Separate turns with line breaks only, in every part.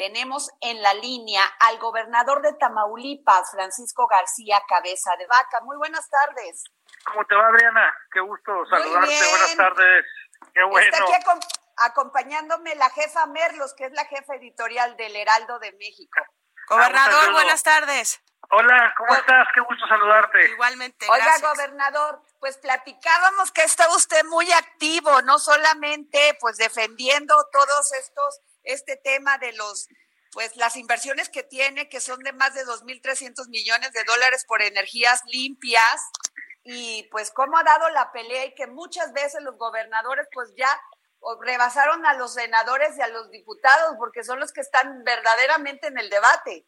Tenemos en la línea al gobernador de Tamaulipas, Francisco García Cabeza de Vaca. Muy buenas tardes.
¿Cómo te va, Adriana? Qué gusto saludarte. Buenas tardes. Qué bueno.
Está aquí acompañándome la jefa Merlos, que es la jefa editorial del Heraldo de México.
Gobernador, buenas tardes.
Hola, ¿cómo estás? Qué gusto saludarte.
Igualmente.
Oiga, gobernador, pues platicábamos que está usted muy activo, no solamente pues defendiendo todos estos, este tema de los, pues las inversiones que tiene, que son de más de 2.300 millones de dólares por energías limpias, y pues cómo ha dado la pelea y que muchas veces los gobernadores pues ya rebasaron a los senadores y a los diputados porque son los que están verdaderamente en el debate.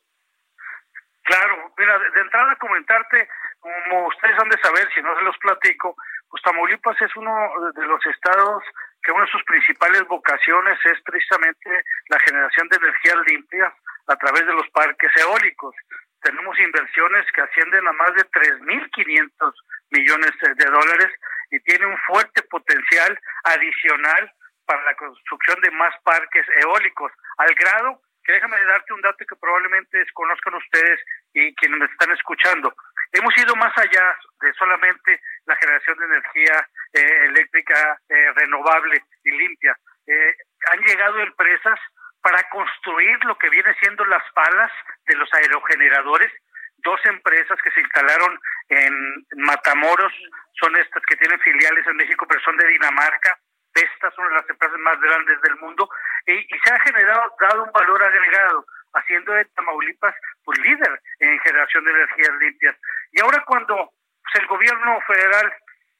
Claro, mira, de, entrada comentarte, como ustedes han de saber, si no se los platico, pues Tamaulipas es uno de los estados que una de sus principales vocaciones es precisamente la generación de energías limpias a través de los parques eólicos. Tenemos inversiones que ascienden a más de 3.500 millones de dólares y tiene un fuerte potencial adicional para la construcción de más parques eólicos, al grado que déjame darte un dato que probablemente desconozcan ustedes y quienes me están escuchando. Hemos ido más allá de solamente la generación de energía eh, eléctrica eh, renovable y limpia. Eh, han llegado empresas para construir lo que viene siendo las palas de los aerogeneradores. Dos empresas que se instalaron en Matamoros son estas que tienen filiales en México, pero son de Dinamarca estas son las empresas más grandes del mundo y, se ha generado dado un valor agregado haciendo de Tamaulipas pues líder en generación de energías limpias y ahora cuando pues, el gobierno federal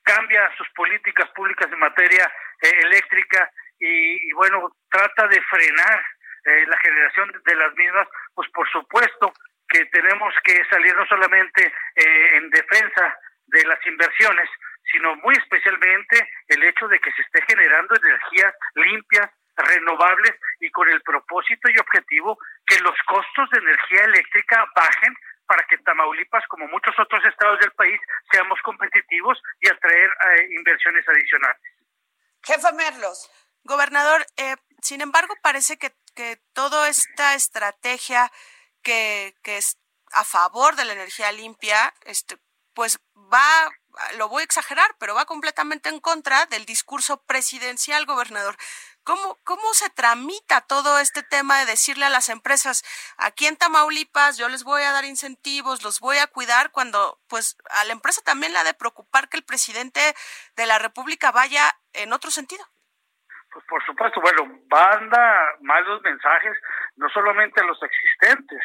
cambia sus políticas públicas en materia eh, eléctrica y, bueno trata de frenar eh, la generación de las mismas pues por supuesto que tenemos que salir no solamente eh, en defensa de las inversiones sino muy especialmente el hecho de que se esté generando energías limpias, renovables y con el propósito y objetivo que los costos de energía eléctrica bajen para que Tamaulipas, como muchos otros estados del país, seamos competitivos y atraer eh, inversiones adicionales.
Jefa Merlos.
Gobernador, eh, sin embargo, parece que, que toda esta estrategia que, que es a favor de la energía limpia, este, pues va lo voy a exagerar, pero va completamente en contra del discurso presidencial, gobernador. ¿Cómo, ¿Cómo se tramita todo este tema de decirle a las empresas, aquí en Tamaulipas yo les voy a dar incentivos, los voy a cuidar, cuando pues a la empresa también le ha de preocupar que el presidente de la República vaya en otro sentido?
Pues por supuesto, bueno, manda más los mensajes, no solamente a los existentes,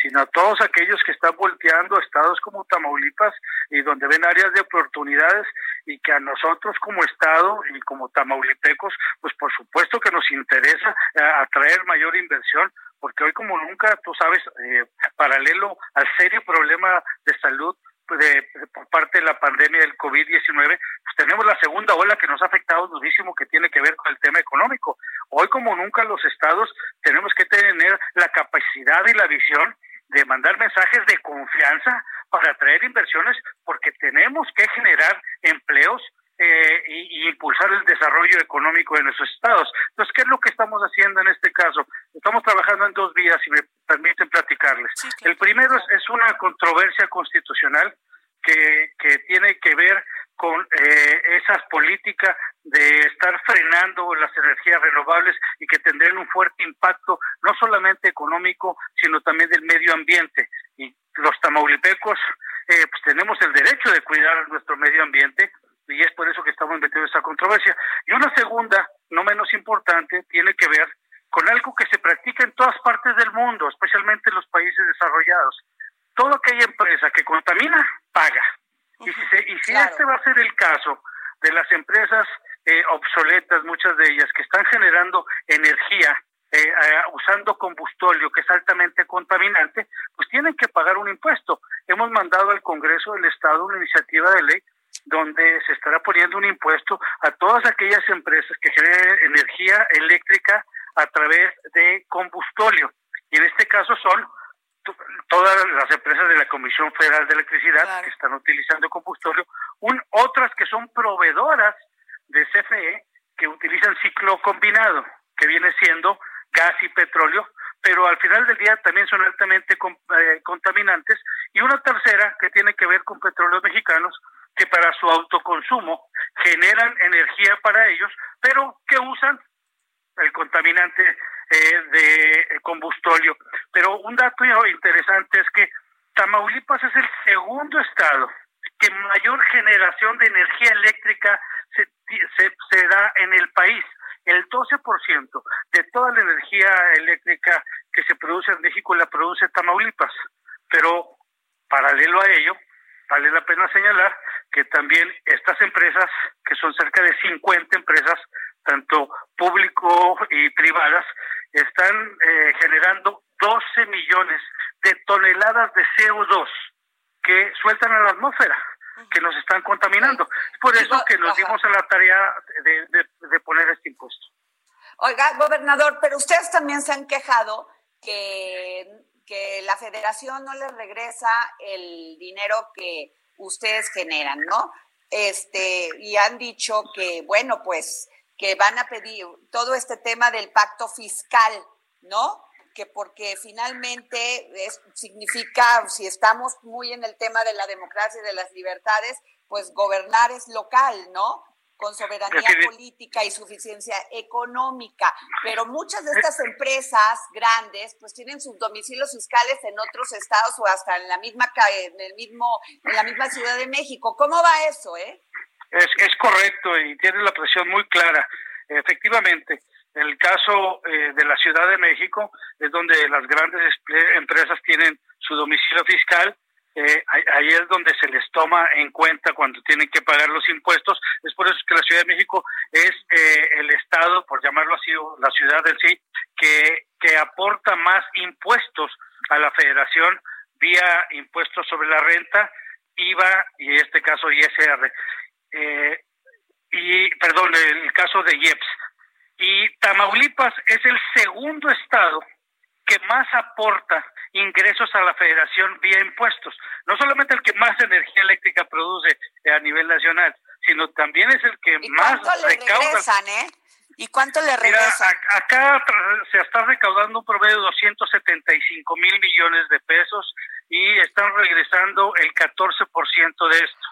sino a todos aquellos que están volteando estados como Tamaulipas y donde ven áreas de oportunidades y que a nosotros como estado y como tamaulipecos, pues por supuesto que nos interesa eh, atraer mayor inversión, porque hoy como nunca, tú sabes, eh, paralelo al serio problema de salud de, por parte de la pandemia del COVID-19, pues tenemos la segunda ola que nos ha afectado durísimo que tiene que ver con el tema económico. Hoy como nunca los estados tenemos que tener la capacidad y la visión de mandar mensajes de confianza para atraer inversiones porque tenemos que generar empleos eh, y, impulsar el desarrollo económico de nuestros estados. Entonces, ¿qué es lo que estamos haciendo en este caso? Estamos trabajando en dos vías, si me permiten platicarles. El primero es, una controversia constitucional que, que tiene que ver con eh, esas políticas de estar frenando las energías renovables y que tendrán un fuerte impacto no solamente económico, sino también del medio ambiente. Y los tamaulipecos eh, pues tenemos el derecho de cuidar nuestro medio ambiente y es por eso que estamos metiendo esa controversia. Y una segunda, no menos importante, tiene que ver con algo que se practica en todas partes del mundo, especialmente en los países desarrollados. Toda aquella empresa que contamina, paga. Y si, y si este va a ser el caso de las empresas eh, obsoletas, muchas de ellas, que están generando energía eh, usando combustóleo que es altamente contaminante, pues tienen que pagar un impuesto. Hemos mandado al Congreso del Estado una iniciativa de ley donde se estará poniendo un impuesto a todas aquellas empresas que generen energía eléctrica a través de combustóleo. Y en este caso son todas las empresas de la Comisión Federal de Electricidad que están utilizando combustóleo, un, otras que son proveedoras de CFE que utilizan ciclo combinado, que viene siendo gas y petróleo, pero al final del día también son altamente eh, contaminantes, y una tercera que tiene que ver con petróleos mexicanos, que para su autoconsumo generan energía para ellos, pero que usan el contaminante eh, de combustóleo. Pero un dato interesante es que Tamaulipas es el segundo estado que mayor generación de energía eléctrica se, se, da en el país. El 12% de toda la energía eléctrica que se produce en México la produce Tamaulipas. Pero paralelo a ello, vale la pena señalar que también estas empresas, que son cerca de 50 empresas, tanto público y privadas, están eh, generando 12 millones de toneladas de CO2 que sueltan a la atmósfera, que nos están contaminando. Es por eso que nos dimos a la tarea de, de poner este impuesto.
Oiga, gobernador, pero ustedes también se han quejado que, que la federación no les regresa el dinero que ustedes generan, ¿no? Este, y han dicho que, bueno, pues que van a pedir todo este tema del pacto fiscal, ¿no? Que porque finalmente es, significa, si estamos muy en el tema de la democracia y de las libertades, pues gobernar es local, ¿no? Con soberanía política y suficiencia económica. Pero muchas de estas empresas grandes, pues tienen sus domicilios fiscales en otros estados o hasta en la misma, en el mismo, en la misma Ciudad de México. ¿Cómo va eso, eh?
Es, es correcto y tiene la presión muy clara. Efectivamente, el caso eh, de la Ciudad de México es donde las grandes empresas tienen su domicilio fiscal. Eh, ahí es donde se les toma en cuenta cuando tienen que pagar los impuestos. Es por eso que la Ciudad de México es eh, el Estado, por llamarlo así, la ciudad en sí, que, que aporta más impuestos a la federación vía impuestos sobre la renta, IVA y en este caso ISR eh, y perdón, el caso de IEPS. Y Tamaulipas es el segundo estado que más aporta ingresos a la federación vía impuestos. No solamente el que más energía eléctrica produce a nivel nacional, sino también es el que más recauda.
¿eh? ¿Y cuánto le regresan?
acá se está recaudando un promedio de 275 mil millones de pesos y están regresando el 14% de esto.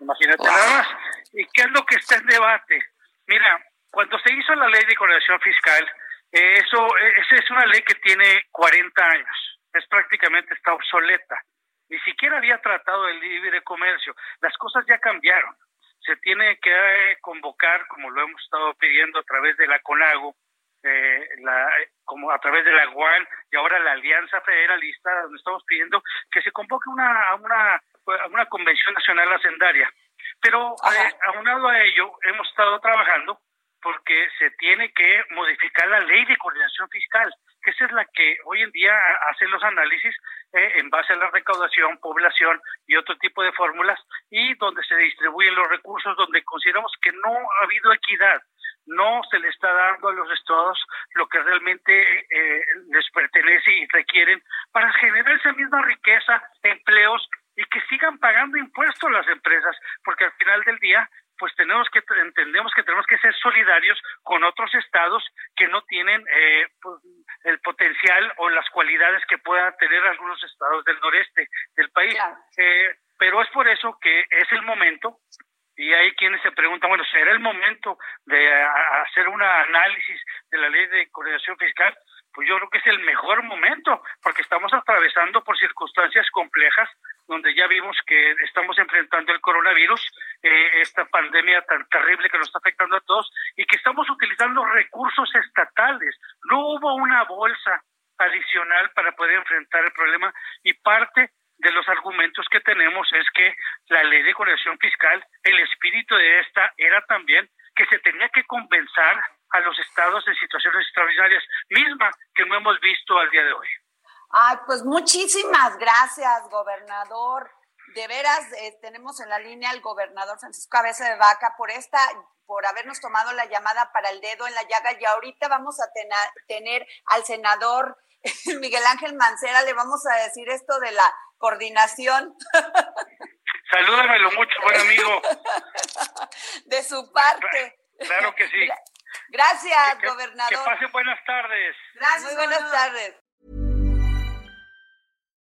Imagínate nada más. ¿Y qué es lo que está en debate? Mira, cuando se hizo la ley de coordinación fiscal, eh, eso esa es una ley que tiene 40 años. Es prácticamente está obsoleta. Ni siquiera había tratado el libre comercio. Las cosas ya cambiaron. Se tiene que eh, convocar, como lo hemos estado pidiendo a través de la CONAGO, eh, la, como a través de la UAN y ahora la Alianza Federalista, donde estamos pidiendo que se convoque una, una una convención nacional hacendaria. Pero eh, aunado a ello, hemos estado trabajando porque se tiene que modificar la ley de coordinación fiscal, que es la que hoy en día hace los análisis eh, en base a la recaudación, población y otro tipo de fórmulas, y donde se distribuyen los recursos, donde consideramos que no ha habido equidad, no se le está dando a los estados lo que realmente eh, les pertenece y requieren para generar esa misma riqueza, empleos y que sigan pagando impuestos las empresas, porque al final del día pues tenemos que entendemos que tenemos que ser solidarios con otros estados que no tienen eh, pues, el potencial o las cualidades que puedan tener algunos estados del noreste del país. Eh, pero es por eso que es el momento y hay quienes se preguntan, bueno, ¿será el momento de hacer un análisis de la ley de coordinación fiscal? Pues yo creo que es el mejor momento, porque estamos atravesando por circunstancias complejas donde ya vimos que estamos enfrentando el coronavirus, eh, esta pandemia tan terrible que nos está afectando a todos, y que estamos utilizando recursos estatales. No hubo una bolsa adicional para poder enfrentar el problema y parte de los argumentos que tenemos es que la ley de conexión fiscal, el espíritu de esta era también que se tenía que compensar a los estados en situaciones extraordinarias, misma que no hemos visto al día de hoy.
Ay, pues muchísimas gracias, gobernador. De veras, eh, tenemos en la línea al gobernador Francisco Cabeza de Vaca por esta, por habernos tomado la llamada para el dedo en la llaga y ahorita vamos a tener al senador Miguel Ángel Mancera, le vamos a decir esto de la coordinación.
Salúdamelo mucho, buen amigo.
De su parte.
Claro que sí.
Gracias, gobernador.
Que pasen buenas tardes.
Gracias, Muy buenas tardes.